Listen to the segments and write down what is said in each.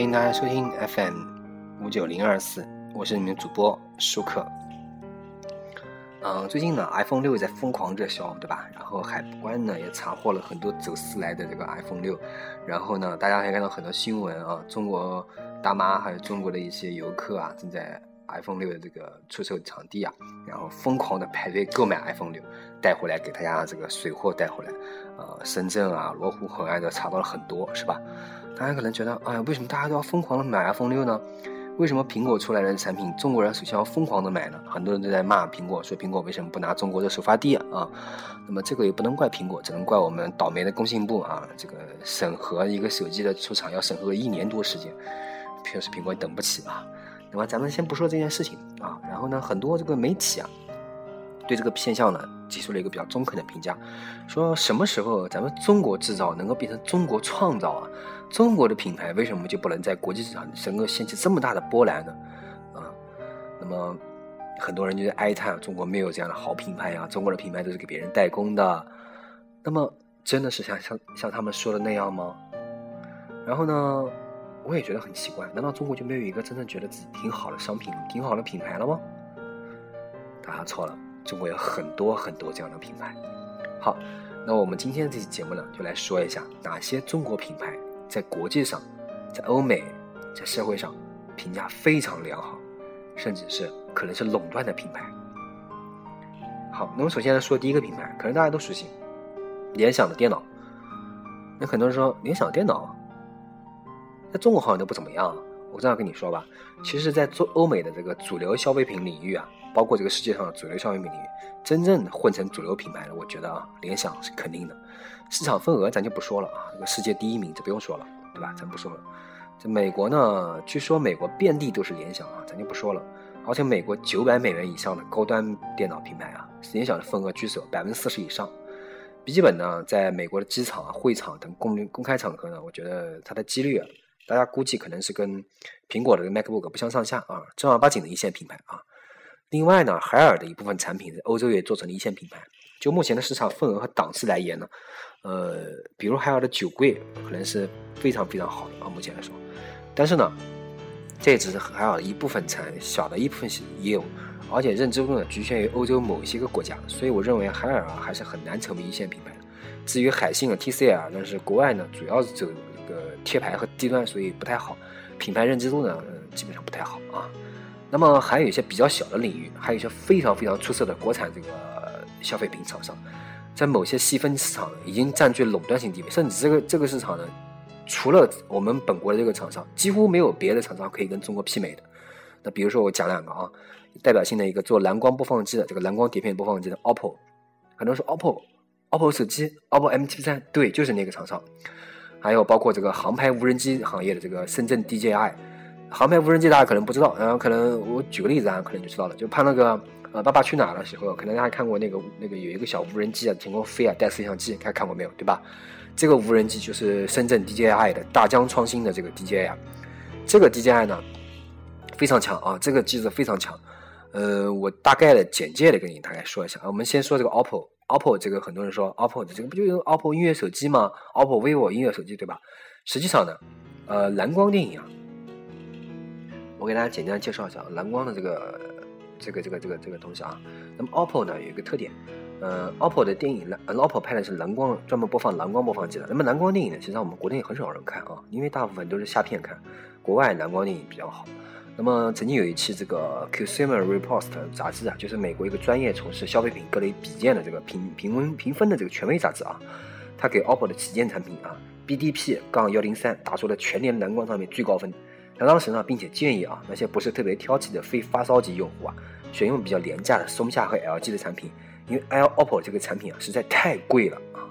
欢迎大家收听 FM 五九零二四，我是你们主播舒克。嗯，最近呢，iPhone 六在疯狂热销，对吧？然后海关呢也查获了很多走私来的这个 iPhone 六，然后呢，大家还看到很多新闻啊，中国大妈还有中国的一些游客啊，正在 iPhone 六的这个出售场地啊，然后疯狂的排队购买 iPhone 六，带回来给大家这个水货带回来，呃，深圳啊、罗湖口岸都查到了很多，是吧？大家可能觉得，哎呀，为什么大家都要疯狂的买 iPhone 六呢？为什么苹果出来的产品，中国人首先要疯狂的买呢？很多人都在骂苹果，说苹果为什么不拿中国的首发地啊？那么这个也不能怪苹果，只能怪我们倒霉的工信部啊！这个审核一个手机的出厂要审核一年多时间，确实苹果等不起啊。那么咱们先不说这件事情啊，然后呢，很多这个媒体啊。对这个现象呢，提出了一个比较中肯的评价，说什么时候咱们中国制造能够变成中国创造啊？中国的品牌为什么就不能在国际市场能够掀起这么大的波澜呢？啊，那么很多人就在哀叹中国没有这样的好品牌呀，中国的品牌都是给别人代工的。那么真的是像像像他们说的那样吗？然后呢，我也觉得很奇怪，难道中国就没有一个真正觉得自己挺好的商品、挺好的品牌了吗？大家错了。中国有很多很多这样的品牌。好，那我们今天这期节目呢，就来说一下哪些中国品牌在国际上、在欧美、在社会上评价非常良好，甚至是可能是垄断的品牌。好，那么首先来说第一个品牌，可能大家都熟悉，联想的电脑。那很多人说联想电脑在中国好像都不怎么样。我这样跟你说吧，其实，在做欧美的这个主流消费品领域啊。包括这个世界上的主流消费品领域，真正混成主流品牌的，我觉得啊，联想是肯定的。市场份额咱就不说了啊，这个世界第一名就不用说了，对吧？咱不说了。这美国呢，据说美国遍地都是联想啊，咱就不说了。而且美国九百美元以上的高端电脑品牌啊，联想的份额居首，百分之四十以上。笔记本呢，在美国的机场啊、会场等公公开场合呢，我觉得它的几率啊，大家估计可能是跟苹果的 MacBook 不相上下啊，正儿八经的一线品牌啊。另外呢，海尔的一部分产品在欧洲也做成了一线品牌。就目前的市场份额和档次来言呢，呃，比如海尔的酒柜可能是非常非常好的啊，目前来说。但是呢，这只是海尔的一部分产小的一部分业务，而且认知度呢局限于欧洲某些个国家，所以我认为海尔啊还是很难成为一线品牌。至于海信的 TCL，那是国外呢主要是走这个贴牌和低端，所以不太好，品牌认知度呢基本上不太好啊。那么还有一些比较小的领域，还有一些非常非常出色的国产这个消费品厂商，在某些细分市场已经占据垄断性地位，甚至这个这个市场呢，除了我们本国的这个厂商，几乎没有别的厂商可以跟中国媲美的。那比如说我讲两个啊，代表性的一个做蓝光播放机的这个蓝光碟片播放机的 OPPO，很多人说 OPPO，OPPO 手机，OPPO MT3，对，就是那个厂商。还有包括这个航拍无人机行业的这个深圳 DJI。航拍无人机大家可能不知道，然后可能我举个例子啊，可能就知道了。就拍那个呃《爸爸去哪儿》的时候，可能大家看过那个那个有一个小无人机啊，天空飞啊，带摄像机，大家看过没有？对吧？这个无人机就是深圳 DJI 的大疆创新的这个 DJI。这个 DJI 呢非常强啊，这个机子非常强。呃，我大概的简介的跟你大概说一下。我们先说这个 OPPO OPPO 这个很多人说 OPPO 的这个不就是 OPPO 音乐手机吗？OPPO、vivo 音乐手机对吧？实际上呢，呃，蓝光电影啊。我给大家简单介绍一下蓝光的这个这个这个这个这个东西啊。那么 OPPO 呢有一个特点，呃，OPPO 的电影蓝，OPPO 拍的是蓝光，专门播放蓝光播放机的。那么蓝光电影呢，其实我们国内很少人看啊，因为大部分都是下片看。国外蓝光电影比较好。那么曾经有一期这个 Consumer Report 杂志啊，就是美国一个专业从事消费品各类比件的这个评评分评分的这个权威杂志啊，它给 OPPO 的旗舰产品啊 BDP- 杠幺零三打出了全年蓝光上面最高分。那当时呢，并且建议啊，那些不是特别挑剔的非发烧级用户啊，选用比较廉价的松下和 LG 的产品，因为 L OPPO 这个产品啊实在太贵了啊。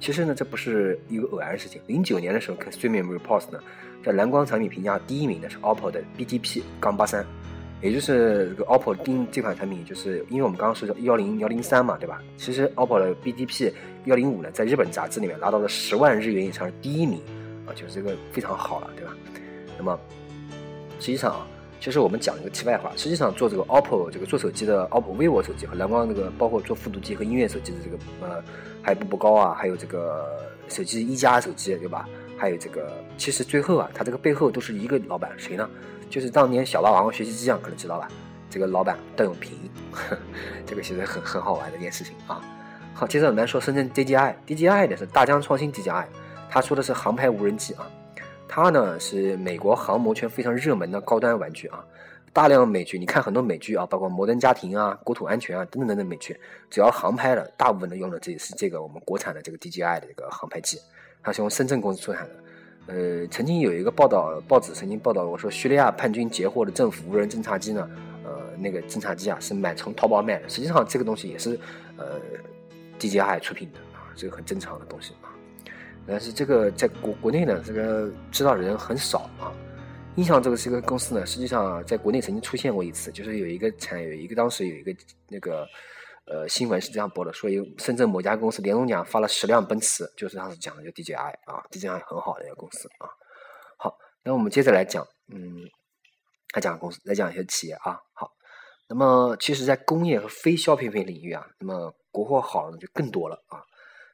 其实呢，这不是一个偶然的事情。零九年的时候，Consumer Reports 呢，在蓝光产品评价第一名的是 OPPO 的 BDP- 杠八三，也就是这个 OPPO 定这款产品，就是因为我们刚刚说的幺零幺零三嘛，对吧？其实 OPPO 的 BDP 幺零五呢，在日本杂志里面拿到了十万日元以上的第一名啊，就是这个非常好了，对吧？那么，实际上啊，其实我们讲一个题外话，实际上做这个 OPPO 这个做手机的 OPPO、vivo 手机和蓝光这个，包括做复读机和音乐手机的这个呃，还有步步高啊，还有这个手机一加手机对吧？还有这个，其实最后啊，它这个背后都是一个老板，谁呢？就是当年小霸王学习机上可能知道吧？这个老板邓永平，这个其实很很好玩的一件事情啊。好，接着我们来说深圳 DJI，DJI 的是大疆创新 DJI，它说的是航拍无人机啊。它呢是美国航模圈非常热门的高端玩具啊。大量美剧，你看很多美剧啊，包括《摩登家庭》啊、《国土安全》啊等等等等美剧，只要航拍的，大部分的用的这是这个我们国产的这个 DJI 的这个航拍机，它是从深圳公司出产的。呃，曾经有一个报道，报纸曾经报道，我说叙利亚叛军截获的政府无人侦察机呢，呃，那个侦察机啊是买从淘宝买的，实际上这个东西也是呃 DJI 出品的啊，这个很正常的东西啊。但是这个在国国内呢，这个知道的人很少啊。印象这个是一个公司呢，实际上在国内曾经出现过一次，就是有一个产有一个当时有一个那个呃新闻是这样播的，所以深圳某家公司年终奖发了十辆奔驰，就是当时讲的就 DJI 啊，DJI 很好的一个公司啊。好，那我们接着来讲，嗯，来讲公司，来讲一些企业啊。好，那么其实，在工业和非消费品领域啊，那么国货好的就更多了啊。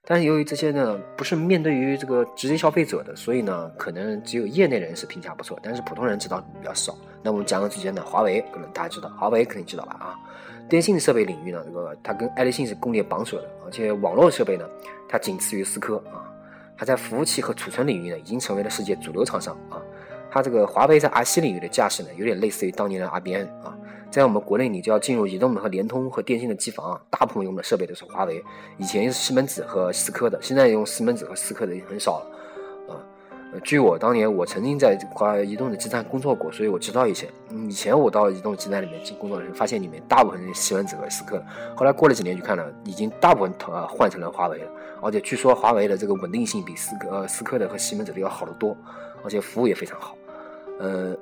但是由于这些呢不是面对于这个直接消费者的，所以呢可能只有业内人士评价不错，但是普通人知道比较少。那我们讲个最简单的，华为可能大家知道，华为肯定知道吧？啊，电信设备领域呢，这个它跟爱立信是共列榜首的，而且网络设备呢，它仅次于思科啊。它在服务器和储存领域呢，已经成为了世界主流厂商啊。它这个华为在 IC 领域的架势呢，有点类似于当年的 IBM 啊。在我们国内，你就要进入移动的和联通和电信的机房，大部分用的设备都是华为，以前是西门子和思科的，现在用西门子和思科的已经很少了，啊，据我当年我曾经在华移动的基站工作过，所以我知道一些。以前我到移动基站里面去工作的时候，发现里面大部分是西门子和思科，后来过了几年去看了，已经大部分呃换成了华为了，而且据说华为的这个稳定性比思科呃思科的和西门子的要好得多，而且服务也非常好，呃。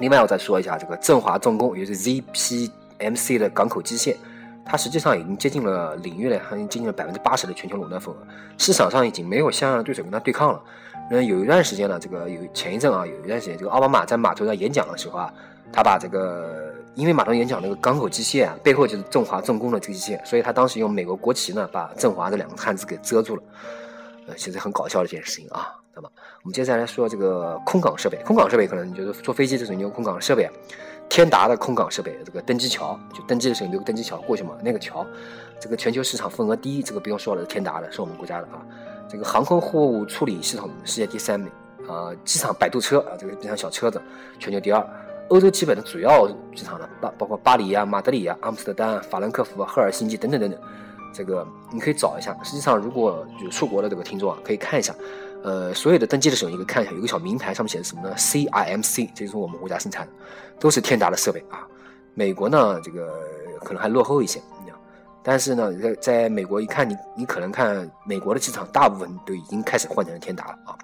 另外，我再说一下这个振华重工，也就是 ZPMC 的港口机械，它实际上已经接近了领域呢，已经接近了百分之八十的全球垄断份额，市场上已经没有像样的对手跟它对抗了。那有一段时间呢，这个有前一阵啊，有一段时间，这个奥巴马在码头上演讲的时候啊，他把这个因为码头演讲那个港口机械啊，背后就是振华重工的这个机械，所以他当时用美国国旗呢，把振华这两个汉字给遮住了。呃，其实很搞笑的一件事情啊。那么，我们接下来说这个空港设备。空港设备可能就是坐飞机的时候你用空港设备，天达的空港设备，这个登机桥，就登机的时候留个登机桥过去嘛。那个桥，这个全球市场份额第一，这个不用说了，是天达的是我们国家的啊。这个航空货物处理系统世界第三名啊。机场摆渡车啊，这个变成小车子，全球第二。欧洲基本的主要机场呢，包包括巴黎啊、马德里啊、阿姆斯特丹、法兰克福、赫尔辛基等等等等。这个你可以找一下。实际上，如果有出国的这个听众啊，可以看一下。呃，所有的登记的时候，你可以看一下，有个小名牌，上面写的什么呢？CIMC，这就是我们国家生产的，都是天达的设备啊。美国呢，这个可能还落后一些，但是呢，在在美国一看，你你可能看美国的机场，大部分都已经开始换成了天达了啊。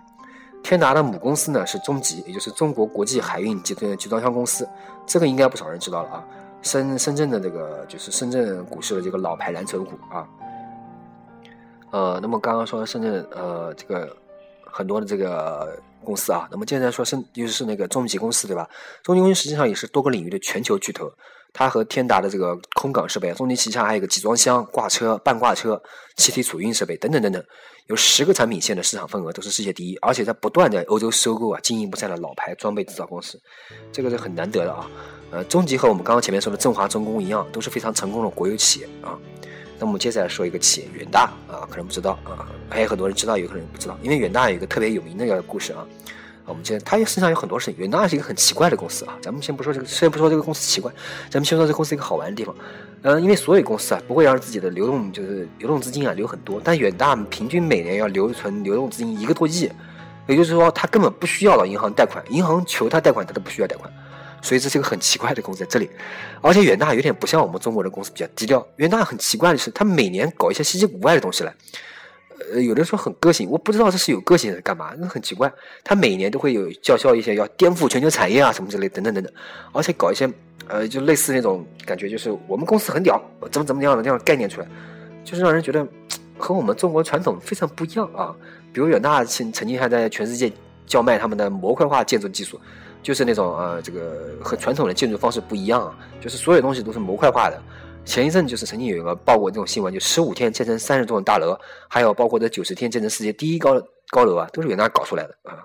天达的母公司呢是中集，也就是中国国际海运集团集装箱公司，这个应该不少人知道了啊。深深圳的这个就是深圳股市的这个老牌蓝筹股啊。呃，那么刚刚说深圳呃这个。很多的这个公司啊，那么接着说是就是那个中集公司对吧？中集公司实际上也是多个领域的全球巨头，它和天达的这个空港设备，中集旗下还有一个集装箱、挂车、半挂车、气体储运设备等等等等，有十个产品线的市场份额都是世界第一，而且在不断的欧洲收购啊经营不善的老牌装备制造公司，这个是很难得的啊。呃，中集和我们刚刚前面说的振华重工一样，都是非常成功的国有企业啊。那我们接下来说一个企业远大啊，可能不知道啊，还有很多人知道，有可能不知道。因为远大有一个特别有名的一个故事啊，我们先，它身上有很多事情。远大是一个很奇怪的公司啊，咱们先不说这个，先不说这个公司奇怪，咱们先说这公司一个好玩的地方。嗯，因为所有公司啊，不会让自己的流动就是流动资金啊留很多，但远大平均每年要留存流动资金一个多亿，也就是说，它根本不需要到银行贷款，银行求它贷款，它都不需要贷款。所以这是一个很奇怪的公司在这里，而且远大有点不像我们中国的公司比较低调。远大很奇怪的是，它每年搞一些稀奇古怪的东西来，呃，有的说很个性，我不知道这是有个性是干嘛，那很奇怪。它每年都会有叫嚣一些要颠覆全球产业啊什么之类等等等等，而且搞一些呃，就类似那种感觉，就是我们公司很屌，怎么怎么样的这样概念出来，就是让人觉得和我们中国传统非常不一样啊。比如远大曾曾经还在全世界叫卖他们的模块化建筑技术。就是那种呃，这个和传统的建筑方式不一样，就是所有东西都是模块化的，前一阵就是曾经有一个报过这种新闻，就十五天建成三十栋大楼，还有包括这九十天建成世界第一高高楼啊，都是远大搞出来的啊。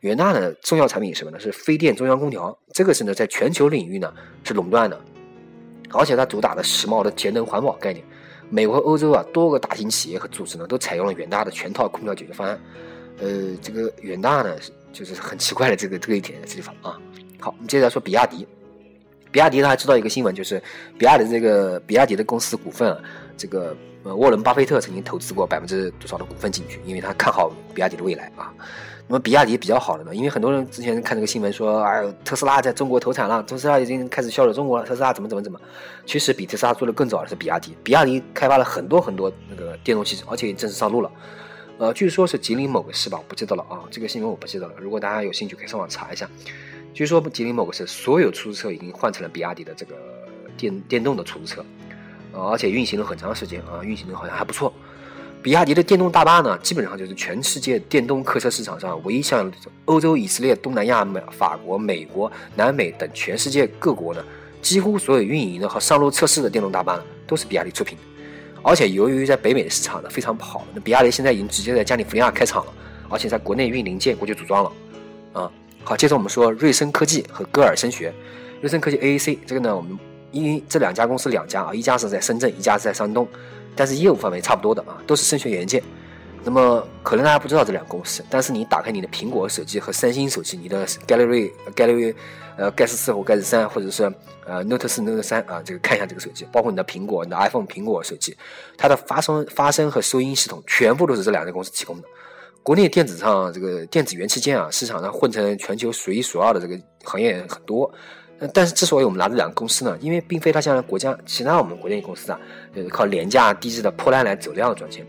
远大的重要产品是什么呢？是飞电中央空调，这个是呢在全球领域呢是垄断的，而且它主打的时髦的节能环保概念。美国欧洲啊多个大型企业和组织呢都采用了远大的全套空调解决方案。呃，这个远大呢就是很奇怪的这个这个一点这地方啊。好，我们接着来说比亚迪。比亚迪，大家知道一个新闻，就是比亚迪这个比亚迪的公司股份，这个呃沃伦巴菲特曾经投资过百分之多少的股份进去，因为他看好比亚迪的未来啊。那么比亚迪比较好的呢，因为很多人之前看这个新闻说，哎，特斯拉在中国投产了，特斯拉已经开始销售中国了，特斯拉怎么怎么怎么？其实比特斯拉做的更早的是比亚迪，比亚迪开发了很多很多那个电动汽车，而且正式上路了。呃，据说是吉林某个市吧，我不记得了啊，这个新闻我不记得了。如果大家有兴趣，可以上网查一下。据说吉林某个市所有出租车已经换成了比亚迪的这个电电动的出租车，而且运行了很长时间啊，运行的好像还不错。比亚迪的电动大巴呢，基本上就是全世界电动客车市场上唯一向欧洲、以色列、东南亚、美、法国、美国、南美等全世界各国呢，几乎所有运营的和上路测试的电动大巴，都是比亚迪出品。而且由于在北美的市场呢非常不好，那比亚迪现在已经直接在加利福尼亚开厂了，而且在国内运零件过去组装了，啊。好，接着我们说瑞声科技和歌尔声学。瑞声科技 AAC 这个呢，我们因为这两家公司两家啊，一家是在深圳，一家是在山东，但是业务范围差不多的啊，都是声学元件。那么可能大家不知道这两个公司，但是你打开你的苹果手机和三星手机，你的 Gallery Gallery 呃盖 a 四或盖 a 三，或者是呃 Note 四 Note 三啊，这个看一下这个手机，包括你的苹果、你的 iPhone 苹果手机，它的发声发声和收音系统全部都是这两家公司提供的。国内电子上这个电子元器件啊，市场上混成全球数一数二的这个行业很多。但是之所以我们拿这两个公司呢，因为并非它像国家其他我们国内公司啊，就是靠廉价低质的破烂来走量赚钱。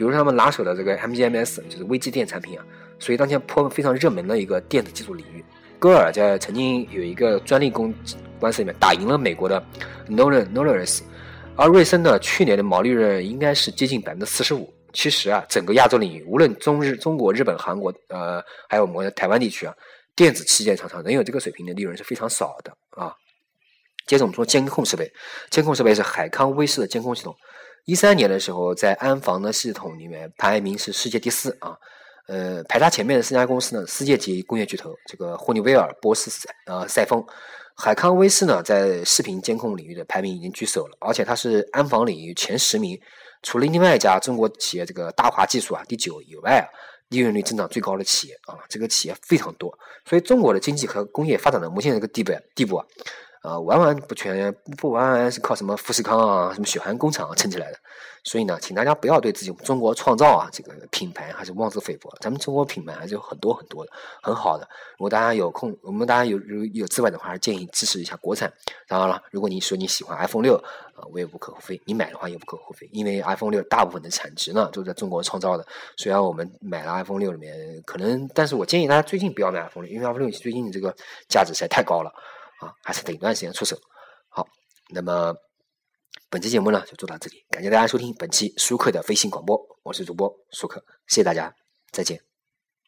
比如他们拿手的这个 MGMS 就是微机电产品啊，属于当前颇非常热门的一个电子技术领域。歌尔在曾经有一个专利公官司里面打赢了美国的 Nolan n o l a r s 而瑞声呢去年的毛利润应该是接近百分之四十五。其实啊，整个亚洲领域，无论中日、中国、日本、韩国，呃，还有我们台湾地区啊，电子器件厂商能有这个水平的利润是非常少的啊。接着我们说监控设备，监控设备是海康威视的监控系统。一三年的时候，在安防的系统里面排名是世界第四啊。呃，排它前面的四家公司呢，世界级工业巨头，这个霍尼韦尔、波斯、呃赛丰。海康威视呢，在视频监控领域的排名已经居首了，而且它是安防领域前十名。除了另外一家中国企业这个大华技术啊第九以外啊，利润率增长最高的企业啊，这个企业非常多，所以中国的经济和工业发展到目前这个地步地步啊。啊，完完不全不完完是靠什么富士康啊、什么血汗工厂撑起来的，所以呢，请大家不要对自己中国创造啊这个品牌还是妄自菲薄。咱们中国品牌还是有很多很多的，很好的。如果大家有空，我们大家有有有资本的话，还是建议支持一下国产。当然了，如果你说你喜欢 iPhone 六啊，我也无可厚非，你买的话也无可厚非，因为 iPhone 六大部分的产值呢都在中国创造的。虽然我们买了 iPhone 六里面可能，但是我建议大家最近不要买 iPhone 六，因为 iPhone 六最近这个价值实在太高了。啊，还是等一段时间出手。好，那么本期节目呢就做到这里，感谢大家收听本期舒克的飞行广播，我是主播舒克，谢谢大家，再见。